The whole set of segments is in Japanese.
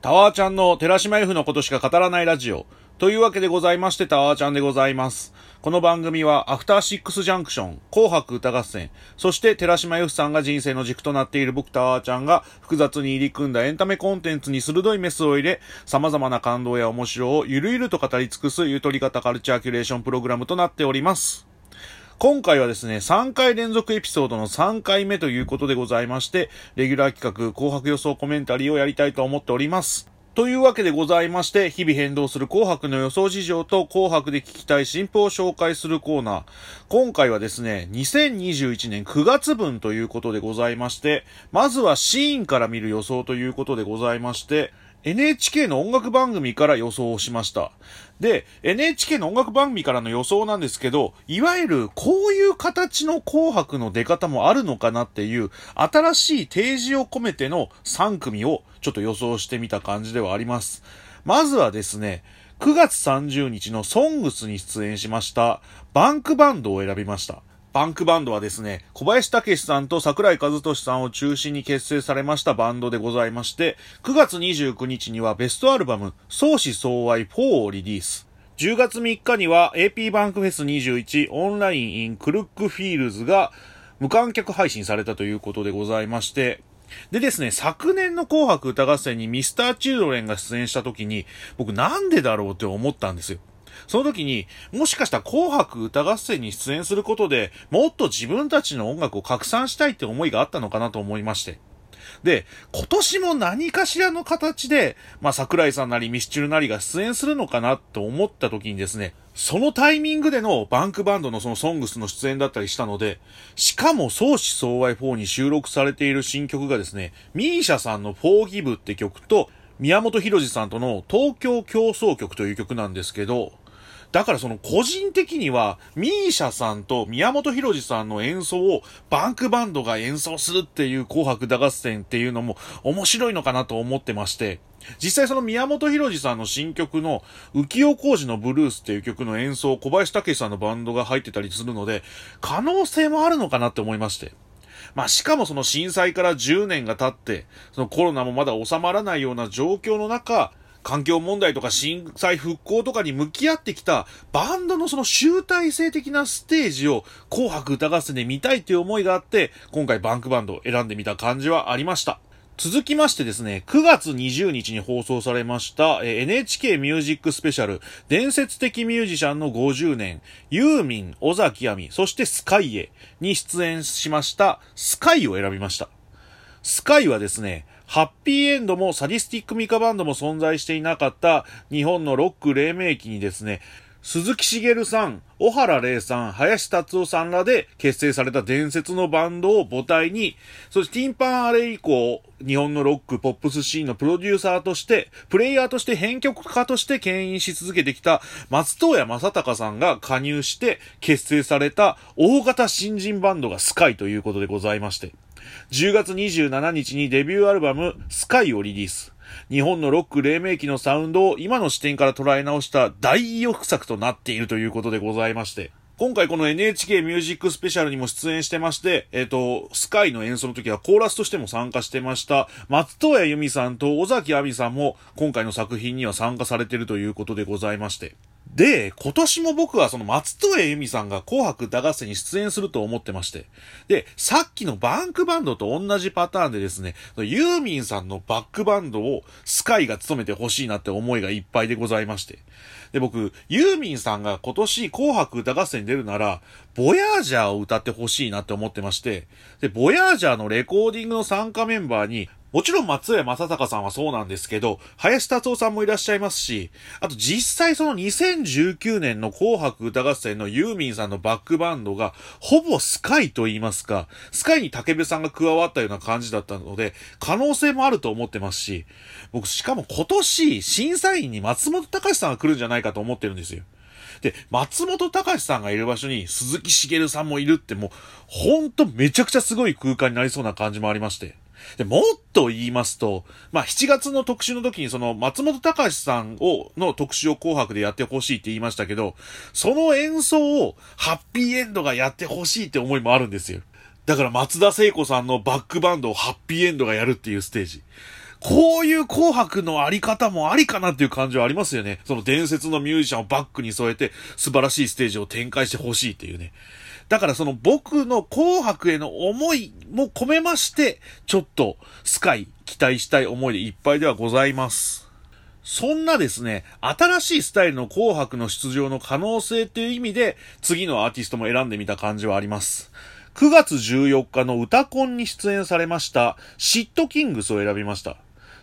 タワーちゃんの寺島 F のことしか語らないラジオ。というわけでございまして、タワーちゃんでございます。この番組は、アフターシックスジャンクション、紅白歌合戦、そして寺島 F さんが人生の軸となっている僕タワーちゃんが、複雑に入り組んだエンタメコンテンツに鋭いメスを入れ、様々な感動や面白をゆるゆると語り尽くすゆとり型カルチャーキュレーションプログラムとなっております。今回はですね、3回連続エピソードの3回目ということでございまして、レギュラー企画、紅白予想コメンタリーをやりたいと思っております。というわけでございまして、日々変動する紅白の予想事情と紅白で聞きたい新譜を紹介するコーナー。今回はですね、2021年9月分ということでございまして、まずはシーンから見る予想ということでございまして、NHK の音楽番組から予想をしました。で、NHK の音楽番組からの予想なんですけど、いわゆるこういう形の紅白の出方もあるのかなっていう、新しい提示を込めての3組をちょっと予想してみた感じではあります。まずはですね、9月30日のソングスに出演しました、バンクバンドを選びました。バンクバンドはですね、小林武史さんと桜井和俊さんを中心に結成されましたバンドでございまして、9月29日にはベストアルバム、相思相愛4をリリース。10月3日には AP バンクフェス21オンライン in クルックフィールズが無観客配信されたということでございまして、でですね、昨年の紅白歌合戦にミスターチルドレンが出演した時に、僕なんでだろうって思ったんですよ。その時に、もしかしたら紅白歌合戦に出演することで、もっと自分たちの音楽を拡散したいって思いがあったのかなと思いまして。で、今年も何かしらの形で、まあ、桜井さんなりミスチルなりが出演するのかなと思った時にですね、そのタイミングでのバンクバンドのそのソングスの出演だったりしたので、しかも相思相愛4に収録されている新曲がですね、ミーシャさんの Forgive って曲と、宮本浩次さんとの東京競争曲という曲なんですけど、だからその個人的には、ミーシャさんと宮本浩次さんの演奏をバンクバンドが演奏するっていう紅白歌合戦っていうのも面白いのかなと思ってまして、実際その宮本浩次さんの新曲の浮世工事のブルースっていう曲の演奏を、小林武史さんのバンドが入ってたりするので、可能性もあるのかなって思いまして。まあ、しかもその震災から10年が経って、そのコロナもまだ収まらないような状況の中、環境問題とか震災復興とかに向き合ってきたバンドのその集大成的なステージを紅白歌合戦で見たいっていう思いがあって、今回バンクバンドを選んでみた感じはありました。続きましてですね、9月20日に放送されました、え NHK ミュージックスペシャル、伝説的ミュージシャンの50年、ユーミン、尾崎亜美、そしてスカイエに出演しました、スカイを選びました。スカイはですね、ハッピーエンドもサディスティックミカバンドも存在していなかった日本のロック黎明期にですね、鈴木茂さん、小原玲さん、林達夫さんらで結成された伝説のバンドを母体に、そしてティンパンアレ以降、日本のロック、ポップスシーンのプロデューサーとして、プレイヤーとして編曲家として牽引し続けてきた松任谷正隆さんが加入して結成された大型新人バンドがスカイということでございまして、10月27日にデビューアルバムスカイをリリース。日本のロック黎明期のサウンドを今の視点から捉え直した大意欲作となっているということでございまして。今回この NHK ミュージックスペシャルにも出演してまして、えっ、と、スカイの演奏の時はコーラスとしても参加してました、松任谷由実さんと尾崎亜美さんも今回の作品には参加されているということでございまして。で、今年も僕はその松任谷由実さんが紅白歌合戦に出演すると思ってまして。で、さっきのバンクバンドと同じパターンでですね、ユーミンさんのバックバンドをスカイが務めてほしいなって思いがいっぱいでございまして。で、僕、ユーミンさんが今年紅白歌合戦に出るなら、ボヤージャーを歌ってほしいなって思ってまして、で、ボヤージャーのレコーディングの参加メンバーに、もちろん松江正隆さんはそうなんですけど、林達夫さんもいらっしゃいますし、あと実際その2019年の紅白歌合戦のユーミンさんのバックバンドが、ほぼスカイと言いますか、スカイに竹部さんが加わったような感じだったので、可能性もあると思ってますし、僕しかも今年審査員に松本隆さんが来るんじゃないかと思ってるんですよ。で、松本隆さんがいる場所に鈴木茂さんもいるってもう、ほんとめちゃくちゃすごい空間になりそうな感じもありまして。で、もっと言いますと、まあ、7月の特集の時にその松本隆さんを、の特集を紅白でやってほしいって言いましたけど、その演奏をハッピーエンドがやってほしいって思いもあるんですよ。だから松田聖子さんのバックバンドをハッピーエンドがやるっていうステージ。こういう紅白のあり方もありかなっていう感じはありますよね。その伝説のミュージシャンをバックに添えて素晴らしいステージを展開してほしいっていうね。だからその僕の紅白への思いも込めまして、ちょっとスカイ期待したい思いでいっぱいではございます。そんなですね、新しいスタイルの紅白の出場の可能性っていう意味で、次のアーティストも選んでみた感じはあります。9月14日の歌コンに出演されました、シットキングスを選びました。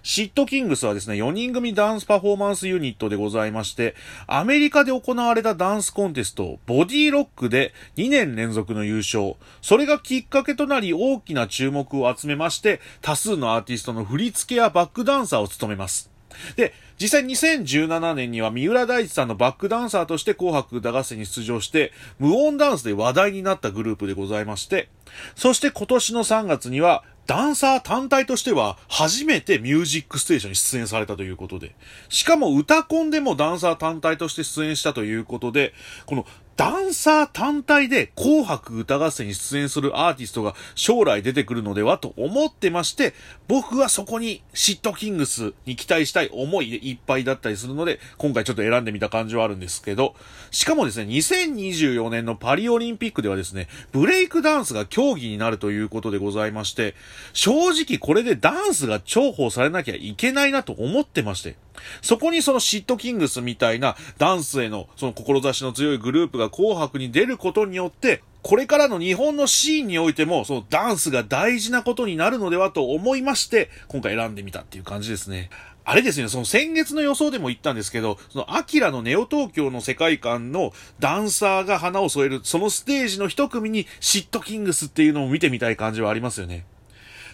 シットキングスはですね、4人組ダンスパフォーマンスユニットでございまして、アメリカで行われたダンスコンテスト、ボディロックで2年連続の優勝。それがきっかけとなり大きな注目を集めまして、多数のアーティストの振り付けやバックダンサーを務めます。で、実際2017年には三浦大知さんのバックダンサーとして紅白歌合戦に出場して、無音ダンスで話題になったグループでございまして、そして今年の3月には、ダンサー単体としては初めてミュージックステーションに出演されたということで、しかも歌コンでもダンサー単体として出演したということで、このダンサー単体で紅白歌合戦に出演するアーティストが将来出てくるのではと思ってまして、僕はそこにシットキングスに期待したい思いでいっぱいだったりするので、今回ちょっと選んでみた感じはあるんですけど、しかもですね、2024年のパリオリンピックではですね、ブレイクダンスが競技になるということでございまして、正直これでダンスが重宝されなきゃいけないなと思ってまして、そこにそのシットキングスみたいなダンスへのその志の強いグループが紅白に出ることによって、これからの日本のシーンにおいても、そのダンスが大事なことになるのではと思いまして、今回選んでみたっていう感じですね。あれですね、その先月の予想でも言ったんですけど、そのアキラのネオ東京の世界観のダンサーが花を添える、そのステージの一組にシットキングスっていうのを見てみたい感じはありますよね。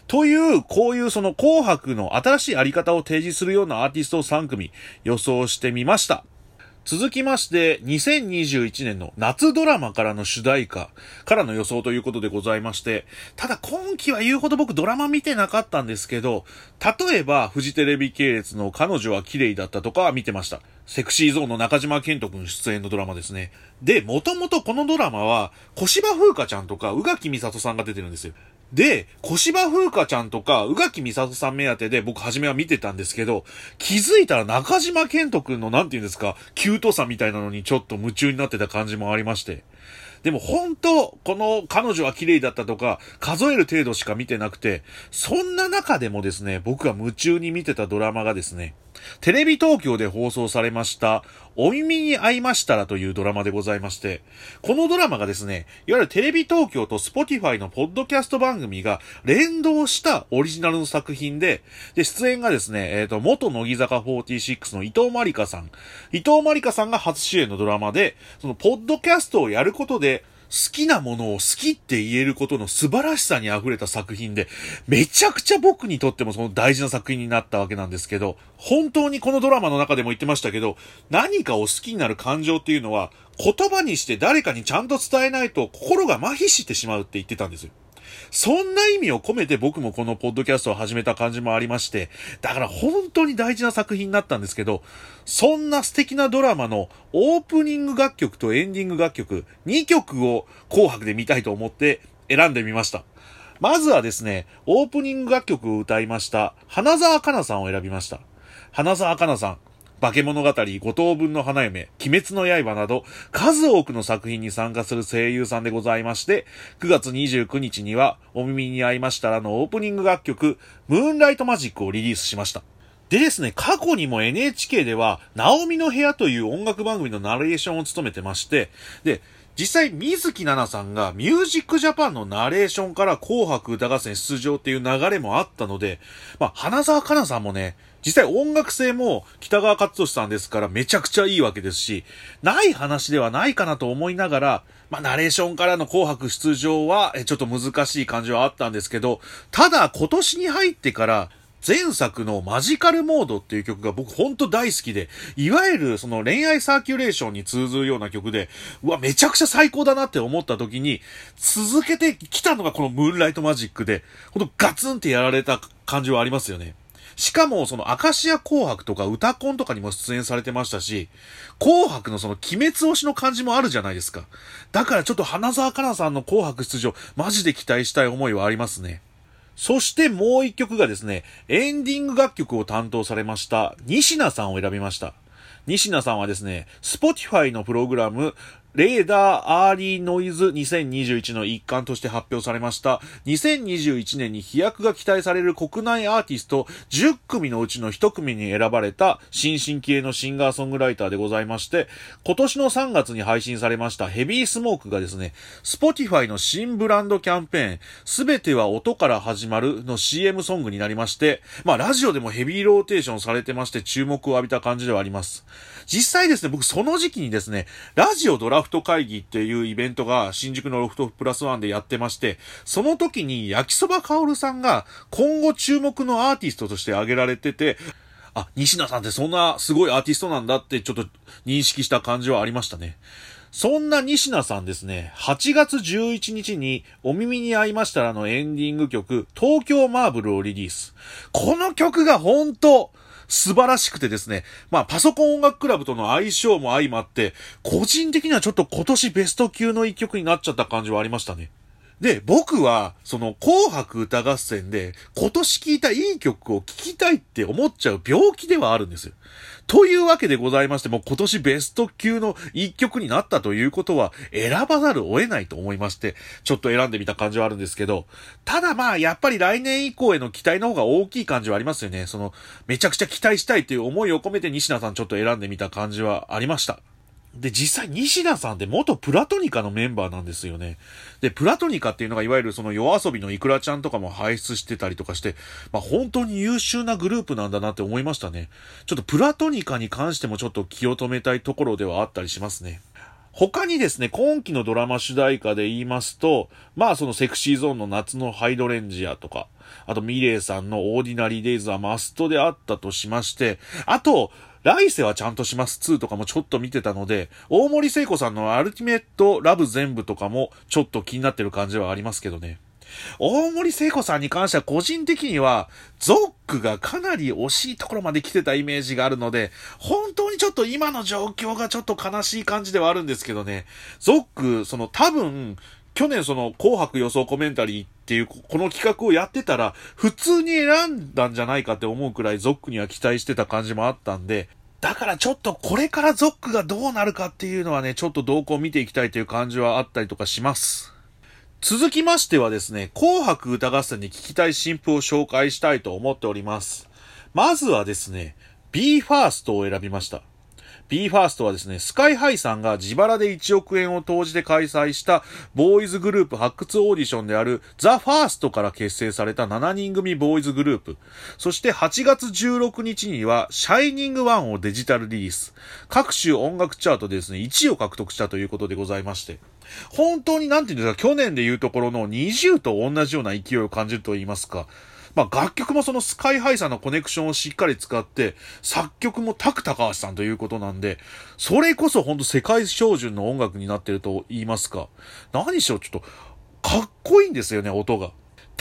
という、こういうその紅白の新しいあり方を提示するようなアーティストを3組予想してみました。続きまして、2021年の夏ドラマからの主題歌からの予想ということでございまして、ただ今期は言うほど僕ドラマ見てなかったんですけど、例えばフジテレビ系列の彼女は綺麗だったとかは見てました。セクシーゾーンの中島健人君出演のドラマですね。で、もともとこのドラマは、小芝風花ちゃんとか宇垣美里さんが出てるんですよ。で、小芝風花ちゃんとか、宇垣美里さん目当てで僕初めは見てたんですけど、気づいたら中島健人くんのなんて言うんですか、キュートさみたいなのにちょっと夢中になってた感じもありまして。でも本当、この彼女は綺麗だったとか、数える程度しか見てなくて、そんな中でもですね、僕が夢中に見てたドラマがですね、テレビ東京で放送されました、お耳に合いましたらというドラマでございまして、このドラマがですね、いわゆるテレビ東京と Spotify のポッドキャスト番組が連動したオリジナルの作品で、で、出演がですね、えっ、ー、と、元乃木坂46の伊藤万理華さん。伊藤万理華さんが初主演のドラマで、そのポッドキャストをやることで、好きなものを好きって言えることの素晴らしさに溢れた作品で、めちゃくちゃ僕にとってもその大事な作品になったわけなんですけど、本当にこのドラマの中でも言ってましたけど、何かを好きになる感情っていうのは、言葉にして誰かにちゃんと伝えないと心が麻痺してしまうって言ってたんですよ。そんな意味を込めて僕もこのポッドキャストを始めた感じもありまして、だから本当に大事な作品になったんですけど、そんな素敵なドラマのオープニング楽曲とエンディング楽曲、2曲を紅白で見たいと思って選んでみました。まずはですね、オープニング楽曲を歌いました、花沢香菜さんを選びました。花沢香菜さん、化け物語、五等分の花嫁、鬼滅の刃など、数多くの作品に参加する声優さんでございまして、9月29日には、お耳に合いましたらのオープニング楽曲、ムーンライトマジックをリリースしました。でですね、過去にも NHK では、ナオミの部屋という音楽番組のナレーションを務めてまして、で、実際、水木奈々さんがミュージックジャパンのナレーションから紅白歌合戦出場っていう流れもあったので、まあ、花沢香菜さんもね、実際音楽性も北川勝利さんですからめちゃくちゃいいわけですし、ない話ではないかなと思いながら、まあ、ナレーションからの紅白出場は、ちょっと難しい感じはあったんですけど、ただ今年に入ってから、前作のマジカルモードっていう曲が僕ほんと大好きで、いわゆるその恋愛サーキュレーションに通ずるような曲で、うわ、めちゃくちゃ最高だなって思った時に、続けてきたのがこのムーンライトマジックで、ほんとガツンってやられた感じはありますよね。しかも、その、アカシア紅白とか歌コンとかにも出演されてましたし、紅白のその、鬼滅推しの感じもあるじゃないですか。だからちょっと花沢香菜さんの紅白出場、マジで期待したい思いはありますね。そしてもう一曲がですね、エンディング楽曲を担当されました、西名さんを選びました。西名さんはですね、Spotify のプログラム、レーダーアーリーノイズ2021の一環として発表されました、2021年に飛躍が期待される国内アーティスト10組のうちの1組に選ばれた新進気鋭のシンガーソングライターでございまして、今年の3月に配信されましたヘビースモークがですね、Spotify の新ブランドキャンペーン、すべては音から始まるの CM ソングになりまして、まあラジオでもヘビーローテーションされてまして注目を浴びた感じではあります。実際ですね、僕その時期にですね、ラジオドラフト会議っていうイベントが新宿のロフトプラスワンでやってまして、その時に焼きそばかおるさんが今後注目のアーティストとして挙げられてて、あ、西田さんってそんなすごいアーティストなんだってちょっと認識した感じはありましたね。そんな西名さんですね、8月11日にお耳に合いましたらのエンディング曲、東京マーブルをリリース。この曲が本当素晴らしくてですね、まあ、パソコン音楽クラブとの相性も相まって、個人的にはちょっと今年ベスト級の一曲になっちゃった感じはありましたね。で、僕は、その、紅白歌合戦で、今年聴いたいい曲を聴きたいって思っちゃう病気ではあるんですよ。というわけでございまして、も今年ベスト級の一曲になったということは、選ばざるを得ないと思いまして、ちょっと選んでみた感じはあるんですけど、ただまあ、やっぱり来年以降への期待の方が大きい感じはありますよね。その、めちゃくちゃ期待したいという思いを込めて西田さんちょっと選んでみた感じはありました。で、実際、西田さんって元プラトニカのメンバーなんですよね。で、プラトニカっていうのがいわゆるその夜遊びのイクラちゃんとかも輩出してたりとかして、まあ本当に優秀なグループなんだなって思いましたね。ちょっとプラトニカに関してもちょっと気を止めたいところではあったりしますね。他にですね、今期のドラマ主題歌で言いますと、まあそのセクシーゾーンの夏のハイドレンジアとか、あとミレイさんのオーディナリーデイズはマストであったとしまして、あと、来世はちゃんとします2とかもちょっと見てたので、大森聖子さんのアルティメットラブ全部とかもちょっと気になってる感じはありますけどね。大森聖子さんに関しては個人的には、ゾックがかなり惜しいところまで来てたイメージがあるので、本当にちょっと今の状況がちょっと悲しい感じではあるんですけどね。ゾック、その多分、去年その紅白予想コメンタリーっていうこの企画をやってたら普通に選んだんじゃないかって思うくらいゾックには期待してた感じもあったんで、だからちょっとこれからゾックがどうなるかっていうのはね、ちょっと動向を見ていきたいという感じはあったりとかします。続きましてはですね、紅白歌合戦に聞きたい新譜を紹介したいと思っております。まずはですね、BE:FIRST を選びました。BE:FIRST はですね、スカイハイさんが自腹で1億円を投じて開催したボーイズグループ発掘オーディションであるザ・ファーストから結成された7人組ボーイズグループ。そして8月16日にはシャイニングワンをデジタルリリース。各種音楽チャートでですね、1位を獲得したということでございまして。本当になんていうんですか、去年でいうところの20と同じような勢いを感じると言いますか。まあ、楽曲もその SKY-HI さんのコネクションをしっかり使って、作曲もタク高橋さんということなんで、それこそほんと世界標準の音楽になってると言いますか。何しろちょっと、かっこいいんですよね、音が。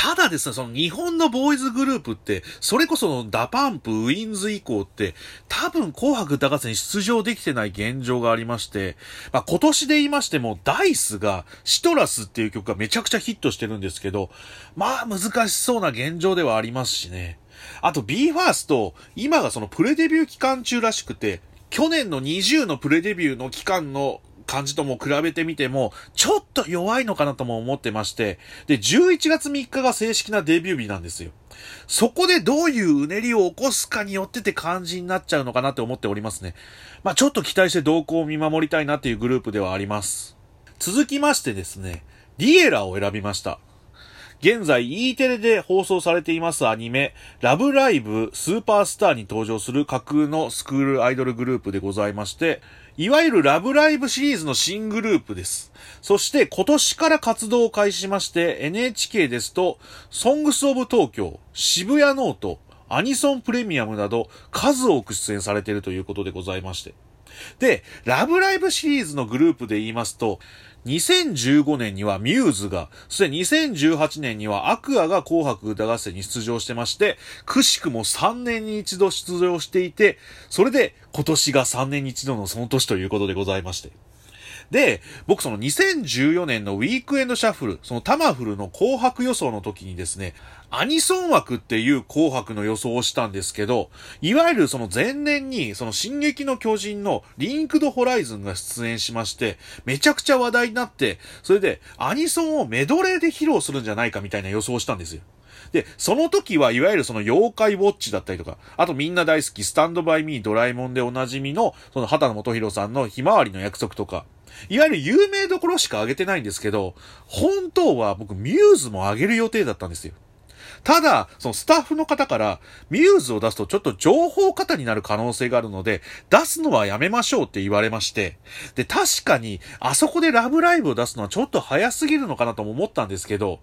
ただですね、その日本のボーイズグループって、それこその DA PUMP、w-inds. 以降って、多分紅白歌合戦出場できてない現状がありまして、まあ今年で言いましても、ダイスがシトラスっていう曲がめちゃくちゃヒットしてるんですけど、まあ難しそうな現状ではありますしね。あと BE:FIRST、今がそのプレデビュー期間中らしくて、去年の20のプレデビューの期間の感じとも比べてみても、ちょっと弱いのかなとも思ってまして、で、11月3日が正式なデビュー日なんですよ。そこでどういううねりを起こすかによってて感じになっちゃうのかなって思っておりますね。まあちょっと期待して動向を見守りたいなっていうグループではあります。続きましてですね、 Liella! を選びました。現在 E テレで放送されていますアニメ、ラブライブスーパースターに登場する架空のスクールアイドルグループでございまして、いわゆるラブライブシリーズの新グループです。そして今年から活動を開始しまして NHK ですと、 SONGS OF 東京、渋谷ノート、アニソンプレミアムなど数多く出演されているということでございまして。で、ラブライブシリーズのグループで言いますと、2015年にはミューズが、そして2018年にはアクアが紅白歌合戦に出場してまして、くしくも3年に一度出場していて、それで今年が3年に一度のその年ということでございまして。で、僕その2014年のウィークエンドシャッフル、そのタマフルの紅白予想の時にですね、アニソン枠っていう紅白の予想をしたんですけど、いわゆるその前年に、その進撃の巨人のリンクドホライズンが出演しまして、めちゃくちゃ話題になって、それでアニソンをメドレーで披露するんじゃないかみたいな予想をしたんですよ。で、その時はいわゆるその妖怪ウォッチだったりとか、あとみんな大好きスタンドバイミードラえもんでおなじみの、その畑野元博さんのひまわりの約束とか、いわゆる有名どころしか上げてないんですけど、本当は僕ミューズも上げる予定だったんですよ。ただ、そのスタッフの方から、ミューズを出すとちょっと情報過多になる可能性があるので、出すのはやめましょうって言われまして、で、確かに、あそこでラブライブを出すのはちょっと早すぎるのかなとも思ったんですけど、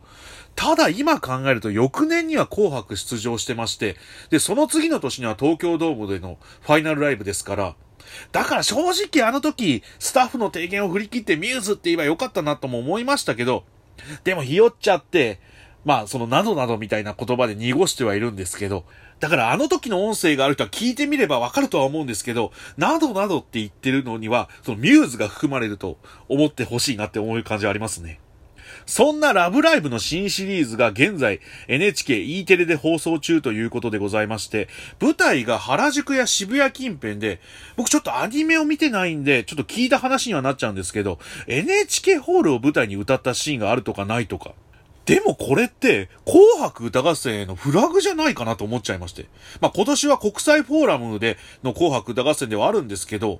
ただ今考えると翌年には紅白出場してまして、で、その次の年には東京ドームでのファイナルライブですから、だから正直あの時、スタッフの提言を振り切ってミューズって言えばよかったなとも思いましたけど、でもひよっちゃって、まあ、そのなどなどみたいな言葉で濁してはいるんですけど、だからあの時の音声がある人は聞いてみればわかるとは思うんですけど、などなどって言ってるのには、そのミューズが含まれると思ってほしいなって思う感じはありますね。そんなラブライブの新シリーズが現在 NHKE テレで放送中ということでございまして、舞台が原宿や渋谷近辺で、僕ちょっとアニメを見てないんで、ちょっと聞いた話にはなっちゃうんですけど、NHK ホールを舞台に歌ったシーンがあるとかないとか、でもこれって、紅白歌合戦へのフラグじゃないかなと思っちゃいまして。まあ、今年は国際フォーラムでの紅白歌合戦ではあるんですけど、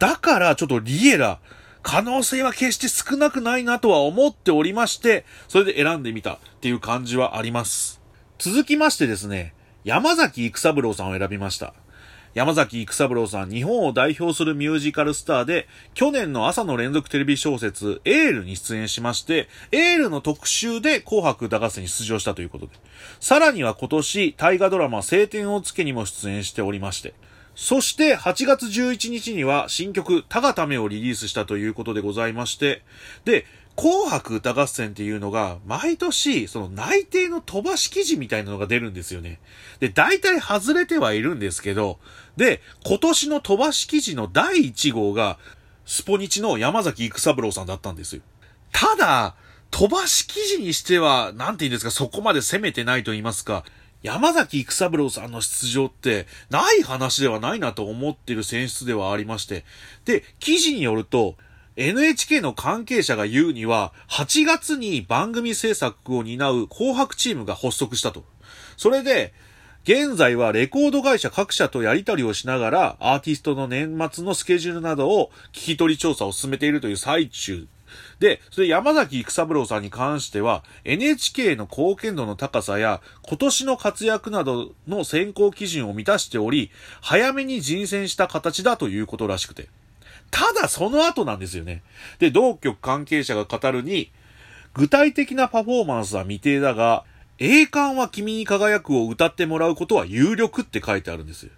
だからちょっとリエラ、可能性は決して少なくないなとは思っておりまして、それで選んでみたっていう感じはあります。続きましてですね、山崎育三郎さんを選びました。山崎育三郎さん、日本を代表するミュージカルスターで、去年の朝の連続テレビ小説、エールに出演しまして、エールの特集で紅白歌合戦に出場したということで。さらには今年、大河ドラマ、晴天をつけにも出演しておりまして。そして8月11日には新曲、たがためをリリースしたということでございまして、で、紅白歌合戦っていうのが、毎年、その内定の飛ばし記事みたいなのが出るんですよね。で、大体外れてはいるんですけど、で、今年の飛ばし記事の第1号が、スポニチの山崎育三郎さんだったんですよ。ただ、飛ばし記事にしては、なんて言うんですか、そこまで攻めてないと言いますか、山崎育三郎さんの出場って、ない話ではないなと思ってる選出ではありまして、で、記事によると、NHK の関係者が言うには、8月に番組制作を担う紅白チームが発足したと。それで、現在はレコード会社各社とやり取りをしながら、アーティストの年末のスケジュールなどを聞き取り調査を進めているという最中。で、それ山崎育三郎さんに関しては、NHK の貢献度の高さや、今年の活躍などの選考基準を満たしており、早めに人選した形だということらしくて。ただその後なんですよね。で、同局関係者が語るに、具体的なパフォーマンスは未定だが、栄冠は君に輝くを歌ってもらうことは有力って書いてあるんですよ。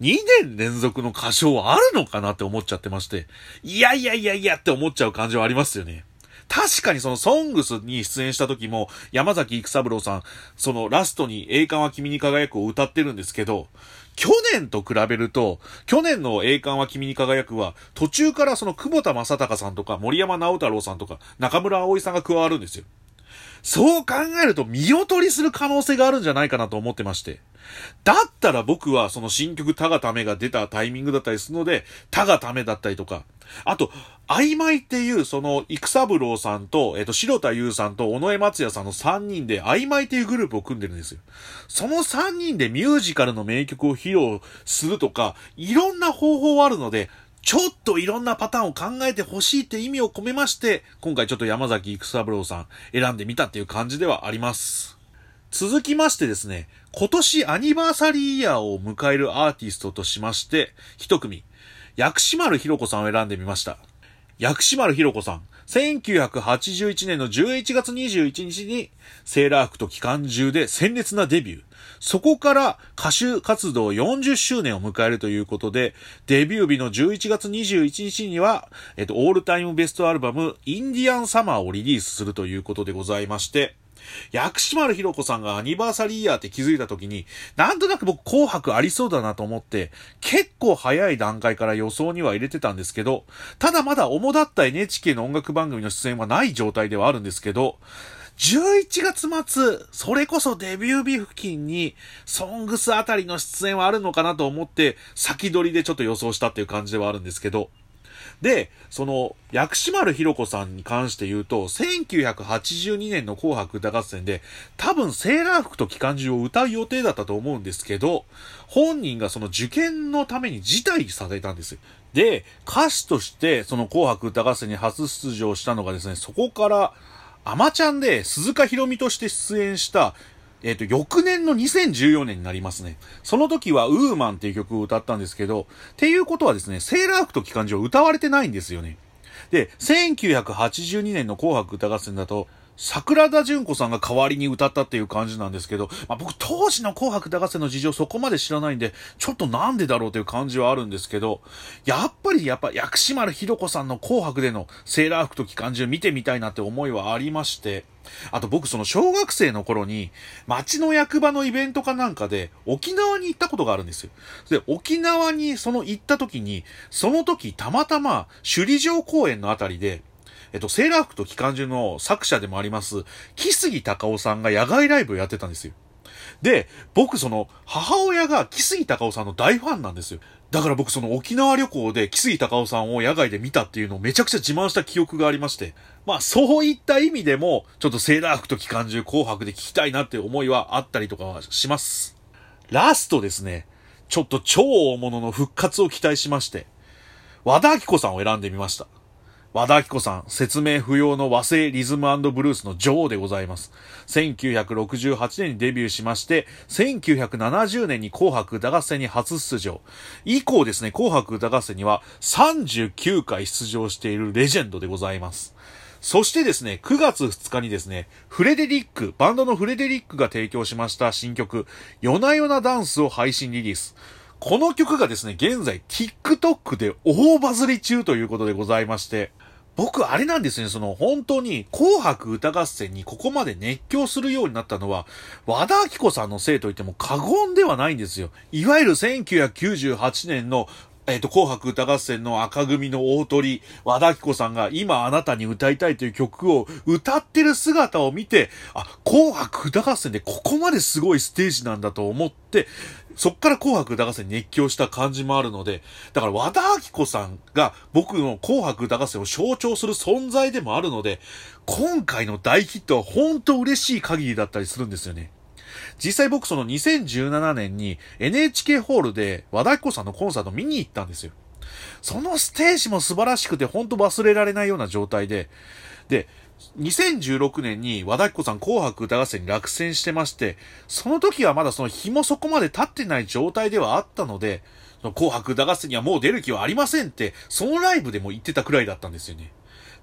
2年連続の歌唱はあるのかなって思っちゃってまして、いやいやいやいやって思っちゃう感じはありますよね。確かにそのソングスに出演した時も、山崎育三郎さん、そのラストに栄冠は君に輝くを歌ってるんですけど、去年と比べると、去年の栄冠は君に輝くは、途中からその久保田正孝さんとか森山直太朗さんとか中村葵さんが加わるんですよ。そう考えると見劣りする可能性があるんじゃないかなと思ってまして。だったら僕はその新曲タがためが出たタイミングだったりするので、タがためだったりとか、あと、曖昧っていうその、育三郎さんと、えっ、と、白田優さんと尾上松也さんの3人で曖昧っていうグループを組んでるんですよ。その3人でミュージカルの名曲を披露するとか、いろんな方法あるので、ちょっといろんなパターンを考えてほしいって意味を込めまして、今回ちょっと山崎育三郎さん選んでみたっていう感じではあります。続きましてですね、今年アニバーサリーイヤーを迎えるアーティストとしまして、一組、薬師丸ひろ子さんを選んでみました。薬師丸ひろ子さん、1981年の11月21日に、セーラー服と機関銃で鮮烈なデビュー。そこから歌手活動40周年を迎えるということで、デビュー日の11月21日には、えっと、オールタイムベストアルバム、インディアンサマーをリリースするということでございまして、薬師丸ひろ子さんがアニバーサリーイヤーって気づいた時に、なんとなく僕紅白ありそうだなと思って、結構早い段階から予想には入れてたんですけど、ただまだ主だった NHK の音楽番組の出演はない状態ではあるんですけど、11月末、それこそデビュー日付近に、ソングスあたりの出演はあるのかなと思って、先取りでちょっと予想したっていう感じではあるんですけど、で、その、薬師丸ひろ子さんに関して言うと、1982年の紅白歌合戦で、多分セーラー服と機関銃を歌う予定だったと思うんですけど、本人がその受験のために辞退されたんですよ。で、歌手としてその紅白歌合戦に初出場したのがですね、そこから、アマちゃんで鈴鹿ひろみとして出演したえっ、ー、と、翌年の2014年になりますね。その時はウーマンっていう曲を歌ったんですけど、っていうことはですね、セーラー服と機関銃を歌われてないんですよね。で、1982年の紅白歌合戦だと、桜田淳子さんが代わりに歌ったっていう感じなんですけど、まあ、僕当時の紅白歌合戦の事情そこまで知らないんで、ちょっとなんでだろうという感じはあるんですけど、やっぱりやっぱ薬師丸ひろ子さんの紅白でのセーラー服と機関銃見てみたいなって思いはありまして、あと僕その小学生の頃に町の役場のイベントかなんかで沖縄に行ったことがあるんですよ。で、沖縄にその行った時に、その時たまたま首里城公園のあたりで、えっと、セーラー服と機関銃の作者でもあります、木杉隆夫さんが野外ライブをやってたんですよ。で、僕その、母親が木杉隆夫さんの大ファンなんですよ。だから僕その沖縄旅行で木杉隆夫さんを野外で見たっていうのをめちゃくちゃ自慢した記憶がありまして、まあそういった意味でも、ちょっとセーラー服と機関銃紅白で聞きたいなっていう思いはあったりとかはします。ラストですね、ちょっと超大物の復活を期待しまして、和田明子さんを選んでみました。和田明子さん、説明不要の和製リズムブルースの女王でございます。1968年にデビューしまして、1970年に紅白歌合戦に初出場。以降ですね、紅白歌合戦には39回出場しているレジェンドでございます。そしてですね、9月2日にですね、フレデリック、バンドのフレデリックが提供しました新曲、夜な夜なダンスを配信リリース。この曲がですね、現在 TikTok で大バズり中ということでございまして、僕、あれなんですね、その、本当に、紅白歌合戦にここまで熱狂するようになったのは、和田明子さんのせいと言っても過言ではないんですよ。いわゆる1998年のえっ、ー、と、紅白歌合戦の赤組の大鳥、和田明子さんが今あなたに歌いたいという曲を歌ってる姿を見て、あ、紅白歌合戦でここまですごいステージなんだと思って、そっから紅白歌合戦に熱狂した感じもあるので、だから和田明子さんが僕の紅白歌合戦を象徴する存在でもあるので、今回の大ヒットは本当嬉しい限りだったりするんですよね。実際僕その2017年に NHK ホールで和田明子さんのコンサート見に行ったんですよ。そのステージも素晴らしくて本当忘れられないような状態で、で、2016年に和田明子さん紅白歌合戦に落選してまして、その時はまだその日もそこまで立ってない状態ではあったので、その紅白歌合戦にはもう出る気はありませんって、そのライブでも言ってたくらいだったんですよね。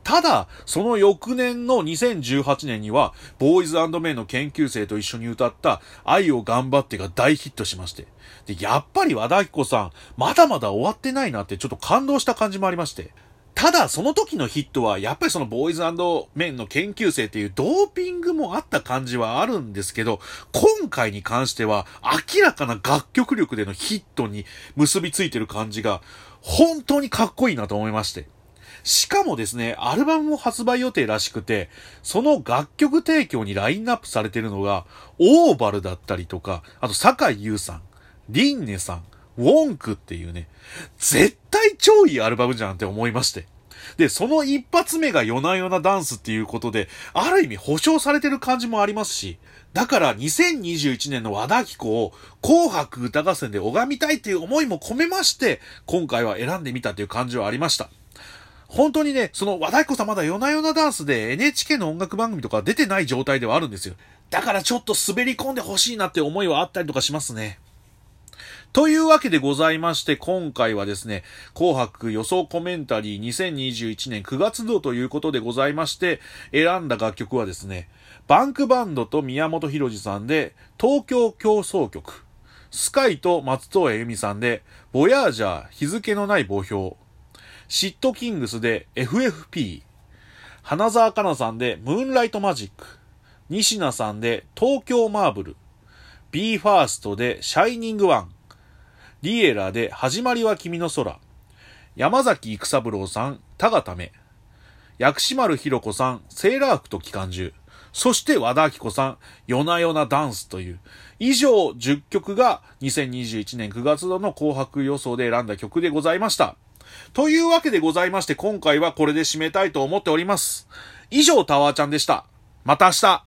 ただ、その翌年の2018年には、ボーイズメイの研究生と一緒に歌った愛を頑張ってが大ヒットしまして。で、やっぱり和田明子さん、まだまだ終わってないなってちょっと感動した感じもありまして。ただ、その時のヒットは、やっぱりそのボーイズメンの研究生っていうドーピングもあった感じはあるんですけど、今回に関しては、明らかな楽曲力でのヒットに結びついてる感じが、本当にかっこいいなと思いまして。しかもですね、アルバムも発売予定らしくて、その楽曲提供にラインナップされてるのが、オーバルだったりとか、あと、坂井優さん、リンネさん、ウォンクっていうね、絶対超いいアルバムじゃんって思いまして。で、その一発目が夜な夜なダンスっていうことで、ある意味保証されてる感じもありますし、だから2021年の和田明子を紅白歌合戦で拝みたいっていう思いも込めまして、今回は選んでみたという感じはありました。本当にね、その和田彦さんまだ夜な夜なダンスで NHK の音楽番組とか出てない状態ではあるんですよ。だからちょっと滑り込んでほしいなって思いはあったりとかしますね。というわけでございまして、今回はですね、紅白予想コメンタリー2021年9月度ということでございまして、選んだ楽曲はですね、バンクバンドと宮本浩次さんで、東京競争曲、スカイと松任谷由実さんで、ボヤージャー日付のない墓標、シットキングスで FFP、花沢香菜さんでムーンライトマジック、西名さんで東京マーブル、b ファーストでシャイニングワン、リエラで始まりは君の空、山崎育三郎さん、田がため、薬師丸ひろ子さん、セーラー服と機関銃、そして和田明子さん、夜な夜なダンスという、以上10曲が2021年9月度の紅白予想で選んだ曲でございました。というわけでございまして、今回はこれで締めたいと思っております。以上、タワーちゃんでした。また明日